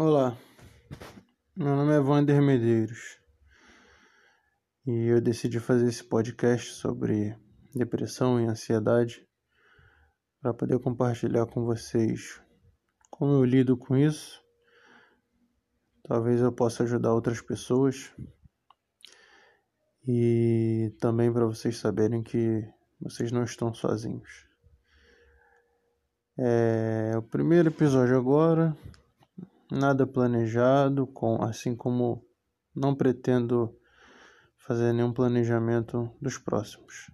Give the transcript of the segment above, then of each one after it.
Olá, meu nome é Wander Medeiros e eu decidi fazer esse podcast sobre depressão e ansiedade para poder compartilhar com vocês como eu lido com isso. Talvez eu possa ajudar outras pessoas e também para vocês saberem que vocês não estão sozinhos. É o primeiro episódio agora, nada planejado, com assim como não pretendo fazer nenhum planejamento dos próximos.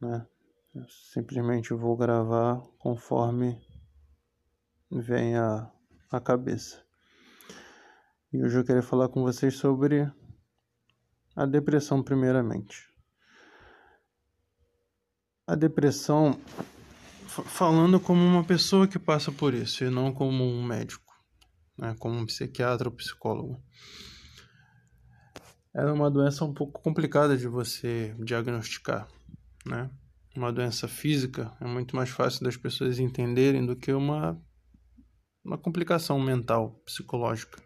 Né? Eu simplesmente vou gravar conforme vem a, a cabeça. E hoje eu queria falar com vocês sobre a depressão primeiramente. A depressão, falando como uma pessoa que passa por isso e não como um médico né, como um psiquiatra ou psicólogo. Ela é uma doença um pouco complicada de você diagnosticar, né? Uma doença física é muito mais fácil das pessoas entenderem do que uma uma complicação mental, psicológica.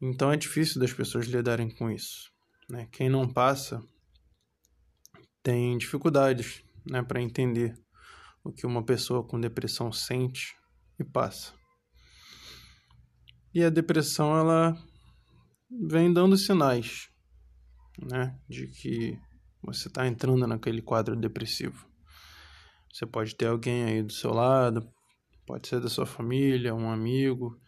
Então é difícil das pessoas lidarem com isso, né? Quem não passa tem dificuldades, né, para entender o que uma pessoa com depressão sente e passa. E a depressão ela vem dando sinais, né, de que você está entrando naquele quadro depressivo. Você pode ter alguém aí do seu lado, pode ser da sua família, um amigo,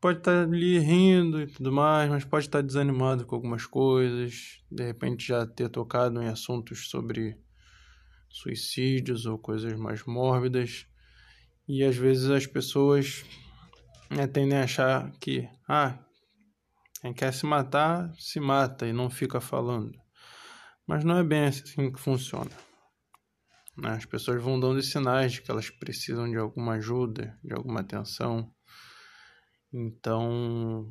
pode estar tá ali rindo e tudo mais, mas pode estar tá desanimado com algumas coisas, de repente já ter tocado em assuntos sobre suicídios ou coisas mais mórbidas. E às vezes as pessoas né, tendem a achar que, ah, quem quer se matar, se mata e não fica falando. Mas não é bem assim que funciona. Né? As pessoas vão dando sinais de que elas precisam de alguma ajuda, de alguma atenção. Então,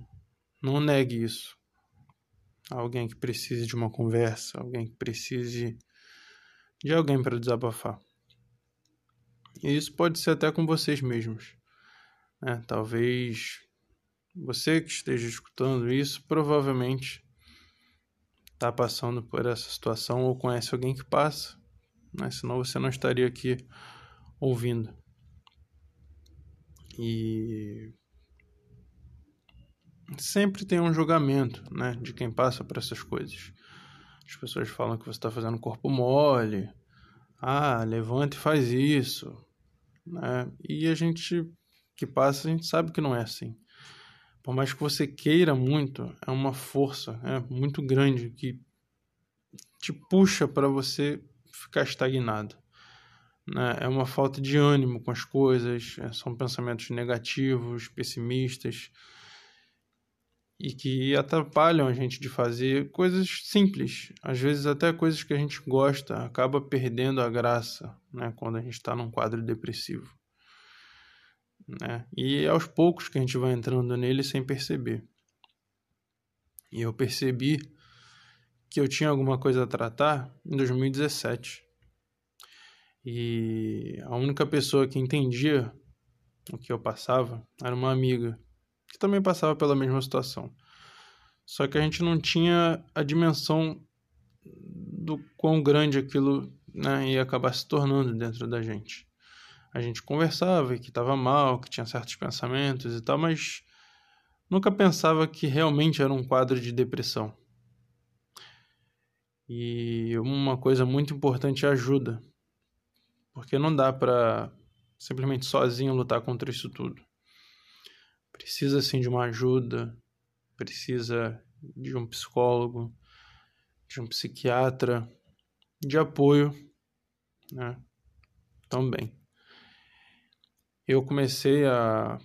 não negue isso. Alguém que precise de uma conversa, alguém que precise de alguém para desabafar. E isso pode ser até com vocês mesmos. Né? Talvez você que esteja escutando isso provavelmente está passando por essa situação ou conhece alguém que passa, né? senão você não estaria aqui ouvindo. E sempre tem um julgamento né, de quem passa por essas coisas. As pessoas falam que você está fazendo corpo mole, ah, levanta e faz isso. Né? E a gente que passa, a gente sabe que não é assim. Por mais que você queira muito, é uma força é muito grande que te puxa para você ficar estagnado. Né? É uma falta de ânimo com as coisas, é, são pensamentos negativos, pessimistas e que atrapalham a gente de fazer coisas simples. Às vezes, até coisas que a gente gosta acaba perdendo a graça né? quando a gente está num quadro depressivo né? E aos poucos que a gente vai entrando nele sem perceber. E eu percebi que eu tinha alguma coisa a tratar em 2017. E a única pessoa que entendia o que eu passava era uma amiga que também passava pela mesma situação. Só que a gente não tinha a dimensão do quão grande aquilo né, ia acabar se tornando dentro da gente a gente conversava que estava mal, que tinha certos pensamentos e tal, mas nunca pensava que realmente era um quadro de depressão. E uma coisa muito importante é ajuda, porque não dá para simplesmente sozinho lutar contra isso tudo. Precisa sim de uma ajuda, precisa de um psicólogo, de um psiquiatra, de apoio, né? Também eu comecei a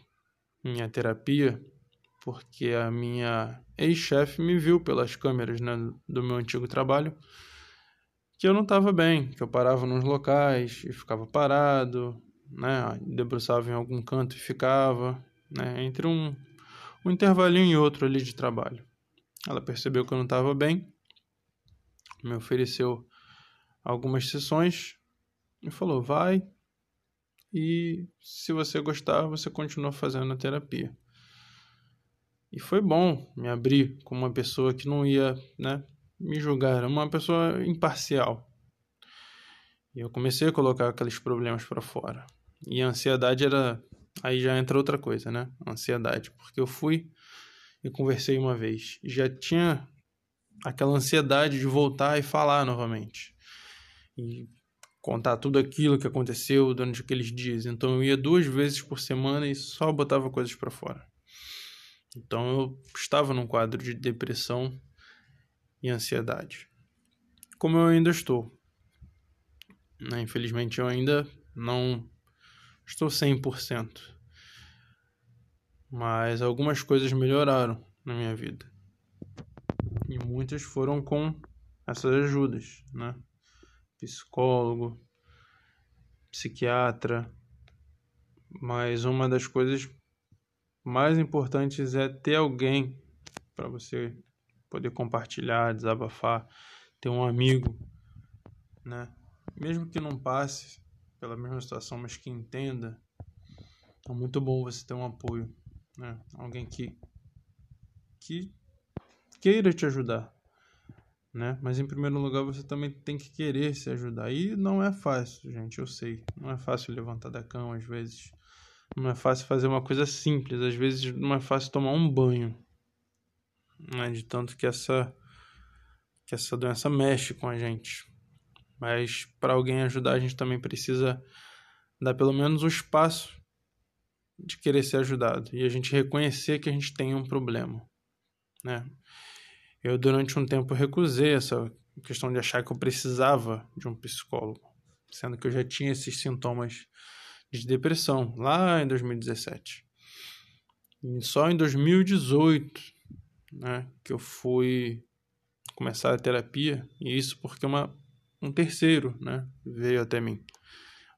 minha terapia porque a minha ex-chefe me viu pelas câmeras né, do meu antigo trabalho que eu não estava bem, que eu parava nos locais e ficava parado, né, debruçava em algum canto e ficava, né, entre um, um intervalinho e outro ali de trabalho. Ela percebeu que eu não estava bem, me ofereceu algumas sessões e falou: vai, e se você gostar, você continua fazendo a terapia. E foi bom me abrir com uma pessoa que não ia, né, me julgar, era uma pessoa imparcial. E eu comecei a colocar aqueles problemas para fora. E a ansiedade era aí já entra outra coisa, né? Ansiedade, porque eu fui e conversei uma vez, já tinha aquela ansiedade de voltar e falar novamente. E contar tudo aquilo que aconteceu durante aqueles dias. Então eu ia duas vezes por semana e só botava coisas para fora. Então eu estava num quadro de depressão e ansiedade. Como eu ainda estou. Né? Infelizmente eu ainda não estou 100%. Mas algumas coisas melhoraram na minha vida. E muitas foram com essas ajudas, né? Psicólogo, psiquiatra, mas uma das coisas mais importantes é ter alguém para você poder compartilhar, desabafar, ter um amigo, né? Mesmo que não passe pela mesma situação, mas que entenda, é muito bom você ter um apoio, né? Alguém que que queira te ajudar, né? Mas em primeiro lugar você também tem que querer se ajudar. E não é fácil, gente, eu sei. Não é fácil levantar da cama às vezes. Não é fácil fazer uma coisa simples, às vezes não é fácil tomar um banho. Né? De tanto que essa que essa doença mexe com a gente. Mas para alguém ajudar, a gente também precisa dar pelo menos o espaço de querer ser ajudado e a gente reconhecer que a gente tem um problema, né? Eu, durante um tempo, recusei essa questão de achar que eu precisava de um psicólogo, sendo que eu já tinha esses sintomas de depressão lá em 2017. E só em 2018, né, que eu fui começar a terapia, e isso porque uma, um terceiro, né, veio até mim.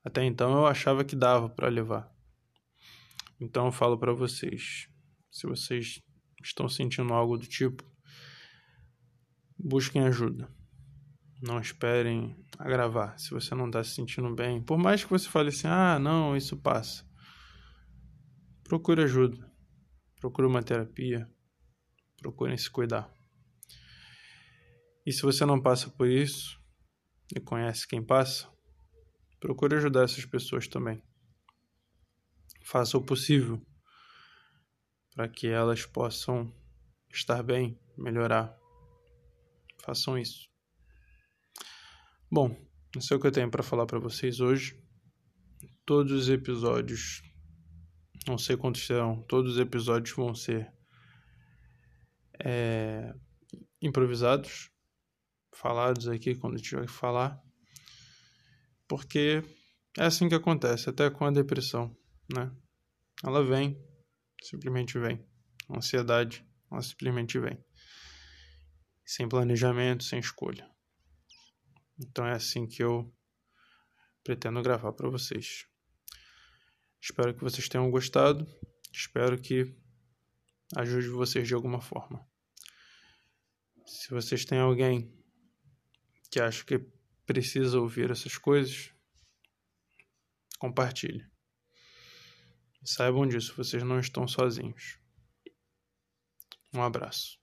Até então eu achava que dava para levar. Então eu falo para vocês, se vocês estão sentindo algo do tipo, busquem ajuda. Não esperem agravar se você não está se sentindo bem. Por mais que você fale assim, ah, não, isso passa. Procure ajuda. Procure uma terapia. Procurem se cuidar. E se você não passa por isso e conhece quem passa, procure ajudar essas pessoas também. Faça o possível para que elas possam estar bem, melhorar façam isso. Bom, isso é o que eu tenho para falar para vocês hoje. Todos os episódios, não sei quantos serão, todos os episódios vão ser é, improvisados, falados aqui quando tiver que falar, porque é assim que acontece, até com a depressão, né? Ela vem, simplesmente vem. A ansiedade, ela simplesmente vem sem planejamento, sem escolha. Então é assim que eu pretendo gravar para vocês. Espero que vocês tenham gostado. Espero que ajude vocês de alguma forma. Se vocês têm alguém que acha que precisa ouvir essas coisas, compartilhe. Saibam disso, vocês não estão sozinhos. Um abraço.